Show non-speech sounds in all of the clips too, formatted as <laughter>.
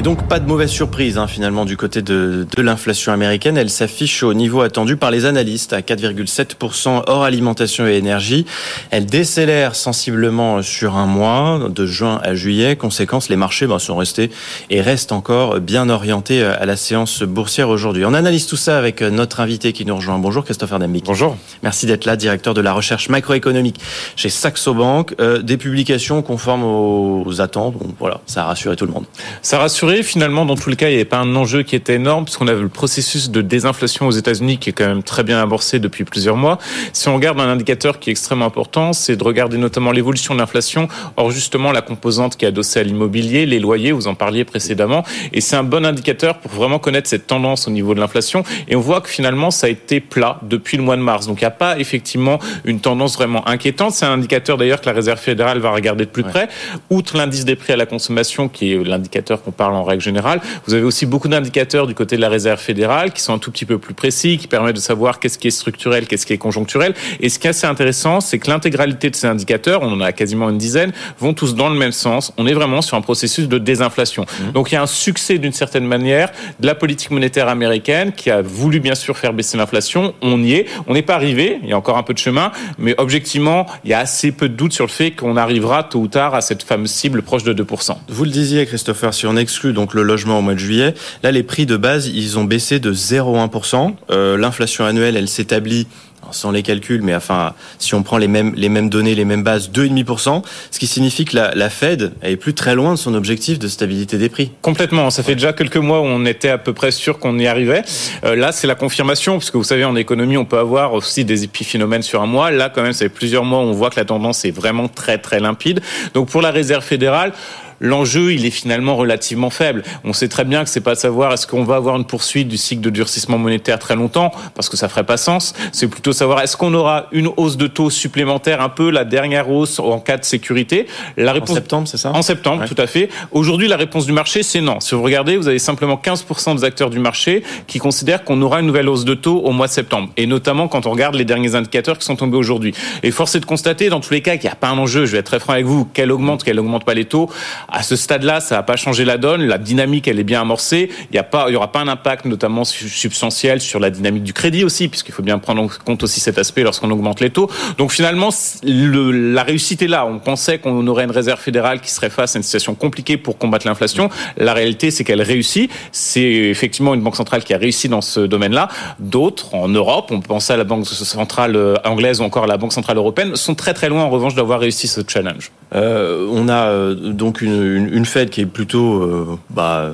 Et donc pas de mauvaise surprise hein, finalement du côté de, de l'inflation américaine. Elle s'affiche au niveau attendu par les analystes à 4,7% hors alimentation et énergie. Elle décélère sensiblement sur un mois, de juin à juillet. Conséquence, les marchés bah, sont restés et restent encore bien orientés à la séance boursière aujourd'hui. On analyse tout ça avec notre invité qui nous rejoint. Bonjour Christopher Dembik. Bonjour. Merci d'être là, directeur de la recherche macroéconomique chez Saxo Bank. Euh, des publications conformes aux attentes. Donc voilà, ça a rassuré tout le monde. Ça rassure Finalement, dans tous les cas, il n'y avait pas un enjeu qui était énorme, puisqu'on avait le processus de désinflation aux États-Unis qui est quand même très bien amorcé depuis plusieurs mois. Si on regarde un indicateur qui est extrêmement important, c'est de regarder notamment l'évolution de l'inflation, or justement la composante qui est adossée à l'immobilier, les loyers, vous en parliez précédemment, et c'est un bon indicateur pour vraiment connaître cette tendance au niveau de l'inflation. Et on voit que finalement, ça a été plat depuis le mois de mars. Donc il n'y a pas effectivement une tendance vraiment inquiétante. C'est un indicateur d'ailleurs que la Réserve fédérale va regarder de plus près. Outre l'indice des prix à la consommation, qui est l'indicateur qu'on parle en règle générale. Vous avez aussi beaucoup d'indicateurs du côté de la réserve fédérale qui sont un tout petit peu plus précis, qui permettent de savoir qu'est-ce qui est structurel, qu'est-ce qui est conjoncturel. Et ce qui est assez intéressant, c'est que l'intégralité de ces indicateurs, on en a quasiment une dizaine, vont tous dans le même sens. On est vraiment sur un processus de désinflation. Mmh. Donc il y a un succès d'une certaine manière de la politique monétaire américaine qui a voulu bien sûr faire baisser l'inflation. On y est. On n'est pas arrivé. Il y a encore un peu de chemin, mais objectivement, il y a assez peu de doute sur le fait qu'on arrivera tôt ou tard à cette fameuse cible proche de 2%. Vous le disiez, Christopher, si on exclut donc le logement au mois de juillet. Là, les prix de base, ils ont baissé de 0,1%. Euh, L'inflation annuelle, elle s'établit sans les calculs, mais enfin, si on prend les mêmes, données, les mêmes bases, 2,5%, ce qui signifie que la, la Fed est plus très loin de son objectif de stabilité des prix. Complètement. Ça fait déjà quelques mois où on était à peu près sûr qu'on y arrivait. Euh, là, c'est la confirmation, parce que vous savez, en économie, on peut avoir aussi des épiphénomènes sur un mois. Là, quand même, ça fait plusieurs mois où on voit que la tendance est vraiment très, très limpide. Donc, pour la réserve fédérale, l'enjeu, il est finalement relativement faible. On sait très bien que c'est pas de savoir est-ce qu'on va avoir une poursuite du cycle de durcissement monétaire très longtemps, parce que ça ferait pas sens. C'est plutôt savoir est-ce qu'on aura une hausse de taux supplémentaire, un peu la dernière hausse en cas de sécurité. La réponse en septembre, c'est ça? En septembre, tout à fait. Aujourd'hui, la réponse du marché, c'est non. Si vous regardez, vous avez simplement 15% des acteurs du marché qui considèrent qu'on aura une nouvelle hausse de taux au mois de septembre, et notamment quand on regarde les derniers indicateurs qui sont tombés aujourd'hui. Et force est de constater, dans tous les cas, qu'il n'y a pas un enjeu. Je vais être très franc avec vous. Qu'elle augmente, qu'elle augmente pas les taux à ce stade-là, ça va pas changer la donne. La dynamique, elle est bien amorcée. Il y a pas, il y aura pas un impact notamment substantiel sur la dynamique du crédit aussi, puisqu'il faut bien prendre en compte aussi cet aspect lorsqu'on augmente les taux. Donc finalement, le, la réussite est là. On pensait qu'on aurait une réserve fédérale qui serait face à une situation compliquée pour combattre l'inflation. La réalité, c'est qu'elle réussit. C'est effectivement une banque centrale qui a réussi dans ce domaine-là. D'autres, en Europe, on peut penser à la banque centrale euh, anglaise ou encore à la banque centrale européenne, sont très très loin en revanche d'avoir réussi ce challenge. Euh, on a euh, donc une, une, une, Fed qui est plutôt euh, bah,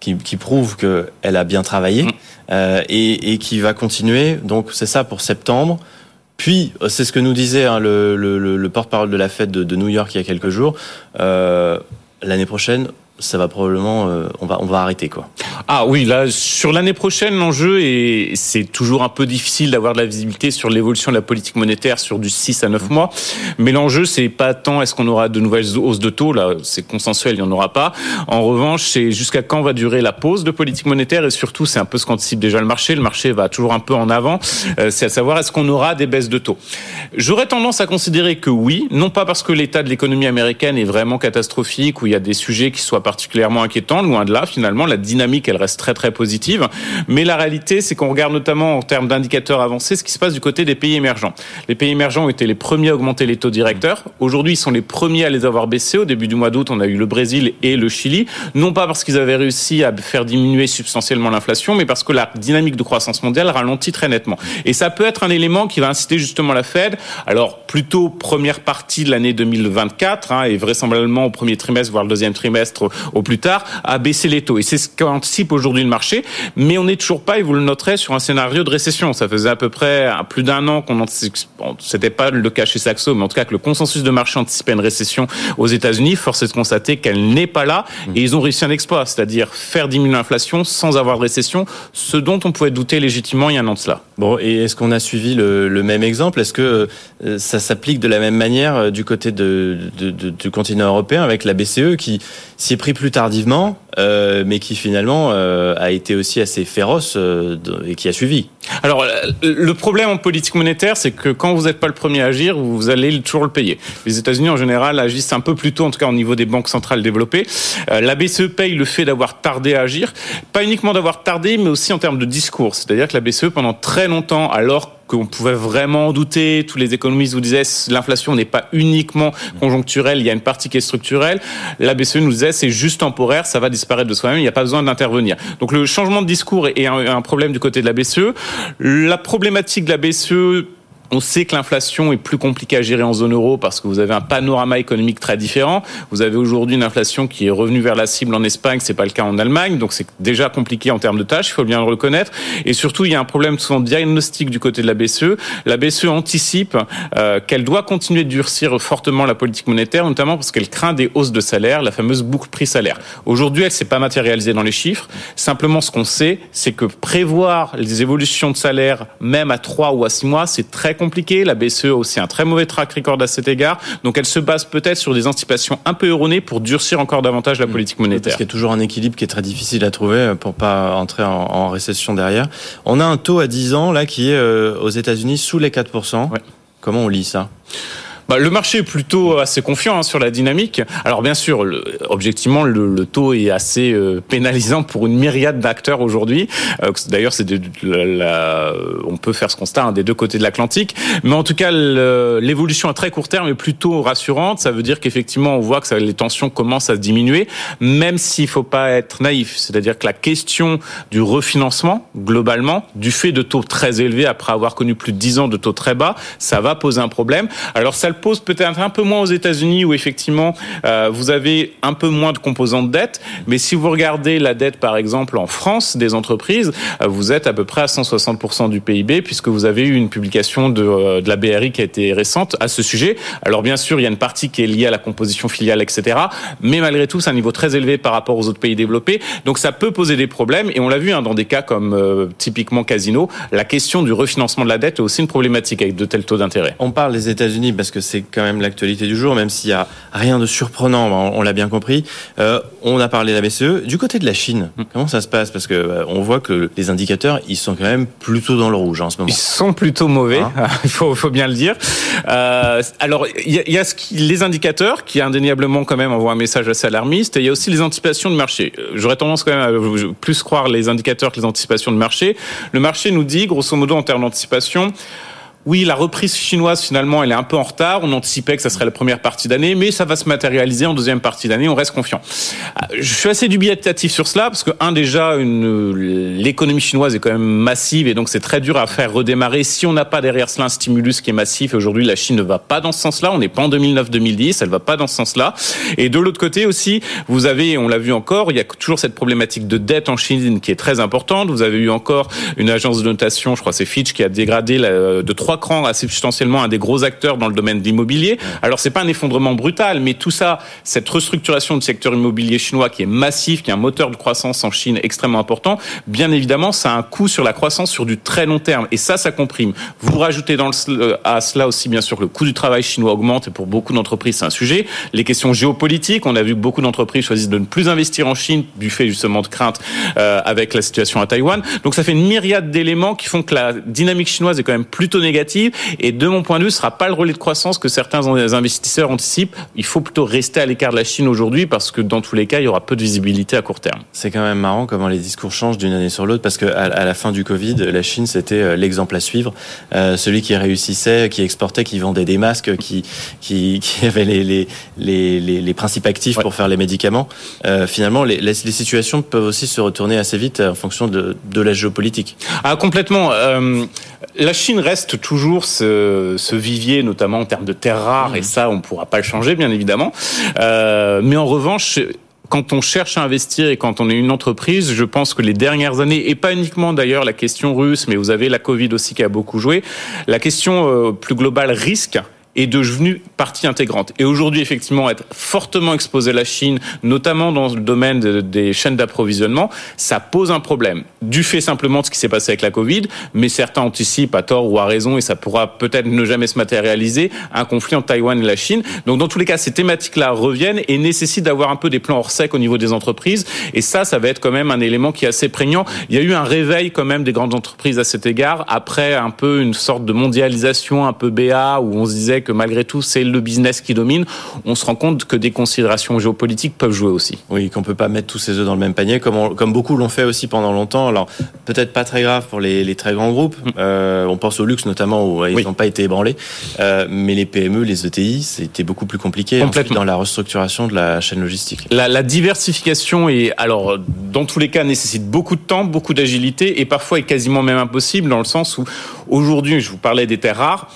qui, qui, prouve qu'elle a bien travaillé mm. euh, et, et, qui va continuer. Donc c'est ça pour septembre. Puis euh, c'est ce que nous disait hein, le, le, le porte-parole de la Fed de, de, New York il y a quelques jours. Euh, L'année prochaine, ça va probablement, euh, on va, on va arrêter quoi. Ah oui, là sur l'année prochaine, l'enjeu et c'est toujours un peu difficile d'avoir de la visibilité sur l'évolution de la politique monétaire sur du 6 à 9 mois. Mais l'enjeu, c'est pas tant est-ce qu'on aura de nouvelles hausses de taux, là c'est consensuel, il n'y en aura pas. En revanche, c'est jusqu'à quand va durer la pause de politique monétaire et surtout, c'est un peu ce qu'anticipe déjà le marché. Le marché va toujours un peu en avant. Euh, c'est à savoir est-ce qu'on aura des baisses de taux? J'aurais tendance à considérer que oui, non pas parce que l'état de l'économie américaine est vraiment catastrophique ou il y a des sujets qui soient particulièrement inquiétant. Loin de là, finalement, la dynamique, elle reste très très positive. Mais la réalité, c'est qu'on regarde notamment en termes d'indicateurs avancés ce qui se passe du côté des pays émergents. Les pays émergents ont été les premiers à augmenter les taux directeurs. Aujourd'hui, ils sont les premiers à les avoir baissés. Au début du mois d'août, on a eu le Brésil et le Chili. Non pas parce qu'ils avaient réussi à faire diminuer substantiellement l'inflation, mais parce que la dynamique de croissance mondiale ralentit très nettement. Et ça peut être un élément qui va inciter justement la Fed, alors plutôt première partie de l'année 2024, hein, et vraisemblablement au premier trimestre, voire le deuxième trimestre au plus tard, à baisser les taux. Et c'est ce qu'anticipe aujourd'hui le marché. Mais on n'est toujours pas, et vous le noterez, sur un scénario de récession. Ça faisait à peu près plus d'un an qu'on anticipait, bon, c'était pas le cas chez Saxo, mais en tout cas que le consensus de marché anticipait une récession aux États-Unis. Force est de constater qu'elle n'est pas là. Et ils ont réussi un exploit, c'est-à-dire faire diminuer l'inflation sans avoir de récession, ce dont on pouvait douter légitimement il y a un an de cela. Bon, et est-ce qu'on a suivi le, le même exemple? Est-ce que euh, ça s'applique de la même manière euh, du côté de, de, de, du continent européen avec la BCE qui s'y est pris plus tardivement, euh, mais qui finalement euh, a été aussi assez féroce euh, et qui a suivi. Alors, le problème en politique monétaire, c'est que quand vous n'êtes pas le premier à agir, vous allez toujours le payer. Les États-Unis, en général, agissent un peu plus tôt, en tout cas au niveau des banques centrales développées. la BCE paye le fait d'avoir tardé à agir, pas uniquement d'avoir tardé, mais aussi en termes de discours. C'est-à-dire que la BCE, pendant très longtemps, alors qu'on pouvait vraiment en douter. Tous les économistes vous disaient l'inflation n'est pas uniquement conjoncturelle, il y a une partie qui est structurelle. La BCE nous disait c'est juste temporaire, ça va disparaître de soi-même, il n'y a pas besoin d'intervenir. Donc le changement de discours est un, problème du côté de la BCE. La problématique de la BCE on sait que l'inflation est plus compliquée à gérer en zone euro parce que vous avez un panorama économique très différent. Vous avez aujourd'hui une inflation qui est revenue vers la cible en Espagne, c'est pas le cas en Allemagne, donc c'est déjà compliqué en termes de tâches, il faut bien le reconnaître. Et surtout, il y a un problème souvent diagnostic du côté de la BCE. La BCE anticipe euh, qu'elle doit continuer de durcir fortement la politique monétaire, notamment parce qu'elle craint des hausses de salaire, la fameuse boucle prix-salaire. Aujourd'hui, elle s'est pas matérialisée dans les chiffres. Simplement, ce qu'on sait, c'est que prévoir les évolutions de salaire, même à 3 ou à 6 mois, c'est très compliqué. La BCE a aussi un très mauvais track record à cet égard. Donc elle se base peut-être sur des anticipations un peu erronées pour durcir encore davantage la mm. politique monétaire. Parce qu'il y a toujours un équilibre qui est très difficile à trouver pour pas entrer en, récession derrière. On a un taux à 10 ans là qui est euh, aux États-Unis sous les 4%. Comment on lit ça? Bah, le marché est plutôt assez confiant hein, sur la dynamique. Alors bien sûr, le, objectivement, le, le, taux est assez euh, pénalisant pour une myriade d'acteurs aujourd'hui. Euh, D'ailleurs, c'est on peut faire ce constat hein, des deux côtés de l'Atlantique. Mais en tout cas, l'évolution à très court terme est plutôt rassurante. Ça veut dire qu'effectivement, on voit que ça, les tensions commencent à se diminuer, même s'il faut pas être naïf. C'est-à-dire que la question du refinancement, globalement, du fait de taux très élevés après avoir connu plus de 10 ans de taux très bas, ça va poser un problème. Alors ça pose peut-être un peu moins aux États-Unis où effectivement euh, vous avez un peu moins de composantes de dette. Mais si vous regardez la dette par exemple en France des entreprises, euh, vous êtes à peu près à 160% du PIB puisque vous avez eu une publication de, euh, de la BRI qui a été récente à ce sujet. Alors bien sûr, il y a une partie qui est liée à la composition filiale, etc. Mais malgré tout, c'est un niveau très élevé par rapport aux autres pays développés. Donc ça peut poser des problèmes. Et on l'a vu hein, dans des cas comme typiquement Casino, la question du refinancement de la dette est aussi une problématique avec de tels taux d'intérêt. On parle des États-Unis parce que c'est quand même l'actualité du jour, même s'il y a rien de surprenant, on, l'a bien compris. Euh, on a parlé de la BCE. Du côté de la Chine, mm. comment ça se passe? Parce que euh, on voit que les indicateurs, ils sont quand même plutôt dans le rouge en ce moment. Ils sont plutôt mauvais, hein <laughs> il faut, faut, bien le dire. Euh, alors, il y a, y a ce qui, les indicateurs qui indéniablement quand même envoient un message assez alarmiste, et il y a aussi les anticipations de marché. J'aurais tendance quand même à plus croire les indicateurs que les anticipations de marché. Le marché nous dit, grosso modo, en termes d'anticipation, oui, la reprise chinoise, finalement, elle est un peu en retard. On anticipait que ça serait la première partie d'année, mais ça va se matérialiser en deuxième partie d'année. On reste confiant. Euh, je suis assez dubitatif sur cela parce que, un, déjà, l'économie chinoise est quand même massive et donc c'est très dur à faire redémarrer si on n'a pas derrière cela un stimulus qui est massif. Aujourd'hui, la Chine ne va pas dans ce sens-là. On n'est pas en 2009-2010. Elle va pas dans ce sens-là. Et de l'autre côté aussi, vous avez, on l'a vu encore, il y a toujours cette problématique de dette en Chine qui est très importante. Vous avez eu encore une agence de notation, je crois c'est Fitch, qui a dégradé de trois cran assez substantiellement un des gros acteurs dans le domaine de l'immobilier. Alors c'est pas un effondrement brutal, mais tout ça, cette restructuration du secteur immobilier chinois qui est massif, qui est un moteur de croissance en Chine extrêmement important, bien évidemment, ça a un coût sur la croissance sur du très long terme. Et ça, ça comprime. Vous rajoutez dans le, euh, à cela aussi, bien sûr, que le coût du travail chinois augmente et pour beaucoup d'entreprises, c'est un sujet. Les questions géopolitiques, on a vu que beaucoup d'entreprises choisissent de ne plus investir en Chine du fait justement de craintes euh, avec la situation à Taïwan. Donc ça fait une myriade d'éléments qui font que la dynamique chinoise est quand même plutôt négative et de mon point de vue, ce sera pas le relais de croissance que certains investisseurs anticipent. Il faut plutôt rester à l'écart de la Chine aujourd'hui parce que dans tous les cas, il y aura peu de visibilité à court terme. C'est quand même marrant comment les discours changent d'une année sur l'autre parce que à la fin du Covid, la Chine c'était euh, l'exemple à suivre, euh, celui qui réussissait, qui exportait, qui vendait des masques, qui qui, qui <laughs> avait les les, les, les, principes actifs pour faire les médicaments. Euh, finalement, les, les, situations peuvent aussi se retourner assez vite en fonction de, de la géopolitique. Ah complètement. Euh, la Chine reste toujours ce, ce, vivier, notamment en termes de terres rares, et mmh. ça, on ne pourra pas le changer, bien évidemment. Euh, mais en revanche, quand on cherche à investir et quand on est une entreprise, je pense que les dernières années, et pas uniquement d'ailleurs la question russe, mais vous avez la Covid aussi qui a beaucoup joué, la question euh, plus globale risque est devenu partie intégrante. Et aujourd'hui, effectivement, être fortement exposé à la Chine, notamment dans le domaine des chaînes d'approvisionnement, ça pose un problème. Du fait simplement de ce qui s'est passé avec la Covid, mais certains anticipent à tort ou à raison, et ça pourra peut-être ne jamais se matérialiser, un conflit entre Taïwan et la Chine. Donc dans tous les cas, ces thématiques-là reviennent et nécessitent d'avoir un peu des plans hors sec au niveau des entreprises. Et ça, ça va être quand même un élément qui est assez prégnant. Il y a eu un réveil quand même des grandes entreprises à cet égard, après un peu une sorte de mondialisation un peu BA, où on se disait malgré tout, c'est le business qui domine. On se rend compte que des considérations géopolitiques peuvent jouer aussi. Oui, qu'on peut pas mettre tous ses œufs dans le même panier, comme, comme beaucoup l'ont fait aussi pendant longtemps. Alors peut-être pas très grave pour les, les très grands groupes. Mm. Euh, on pense au luxe notamment où ils n'ont pas été ébranlés, euh, mais les PME, les ETI, c'était beaucoup plus compliqué dans la restructuration de la chaîne logistique. La, la diversification est alors dans tous les cas nécessite beaucoup de temps, beaucoup d'agilité et parfois est quasiment même impossible dans le sens où aujourd'hui, je vous parlais des terres rares.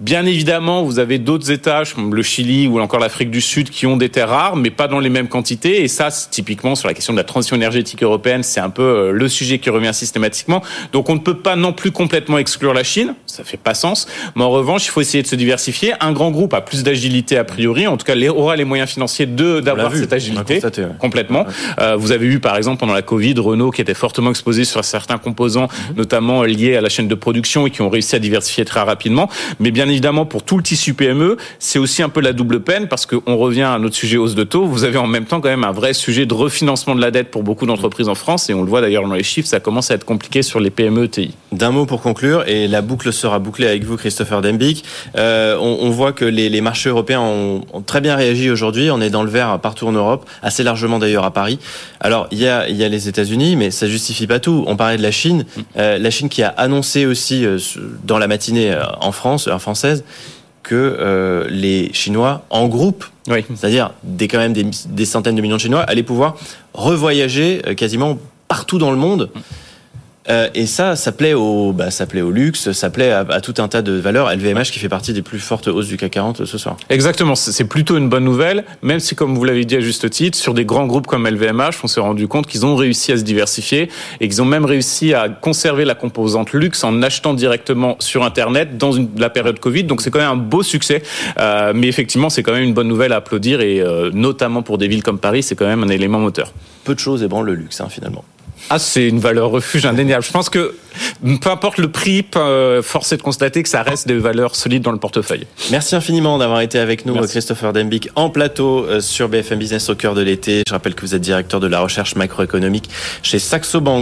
Bien évidemment, vous avez d'autres États, comme le Chili ou encore l'Afrique du Sud, qui ont des terres rares, mais pas dans les mêmes quantités. Et ça, typiquement sur la question de la transition énergétique européenne, c'est un peu euh, le sujet qui revient systématiquement. Donc, on ne peut pas non plus complètement exclure la Chine. Ça fait pas sens. Mais en revanche, il faut essayer de se diversifier. Un grand groupe a plus d'agilité a priori. En tout cas, aura les moyens financiers de d'avoir cette agilité complètement. Euh, vous avez eu, par exemple, pendant la Covid, Renault qui était fortement exposé sur certains composants, mhm. notamment liés à la chaîne de production et qui ont réussi à diversifier très rapidement. Mais bien évidemment, pour tout le tissu PME, c'est aussi un peu la double peine parce qu'on revient à notre sujet hausse de taux. Vous avez en même temps quand même un vrai sujet de refinancement de la dette pour beaucoup d'entreprises en France et on le voit d'ailleurs dans les chiffres, ça commence à être compliqué sur les PME TI. D'un mot pour conclure, et la boucle sera bouclée avec vous, Christopher Dembick. Euh, on, voit que les, marchés européens ont, très bien réagi aujourd'hui. On est dans le vert partout en Europe, assez largement d'ailleurs à Paris. Alors il y a, il y a les États-Unis, mais ça justifie pas tout. On parlait de la Chine, euh, la Chine qui a annoncé aussi euh, dans la matinée en France, en France que euh, les Chinois, en groupe, c'est-à-dire des, quand même des, centaines de millions de Chinois, allaient pouvoir revoyager euh, quasiment partout dans le monde. Euh, et ça, ça plaît au, bah, ça plaît au luxe, ça plaît à, tout un tas de valeurs. LVMH qui fait partie des plus fortes hausses du CAC 40 ce soir. Exactement, c'est plutôt une bonne nouvelle, même si, comme vous l'avez dit à juste titre, sur des grands groupes comme LVMH, on s'est rendu compte qu'ils ont réussi à se diversifier et qu'ils ont même réussi à conserver la composante luxe en achetant directement sur Internet dans une, la période Covid. Donc c'est quand même un beau succès, euh, mais effectivement, c'est quand même une bonne nouvelle à applaudir et euh, notamment pour des villes comme Paris, c'est quand même un élément moteur. Peu de choses ébranlent le luxe, hein, finalement. Ah, c'est une valeur refuge indéniable. Je pense que peu importe le prix, euh, force est de constater que ça reste des valeurs solides dans le portefeuille. Merci infiniment d'avoir été avec nous, Christopher Dembic, en plateau euh, sur BFM Business au cœur de l'été. Je rappelle que vous êtes directeur de la recherche macroéconomique chez Saxo Bank.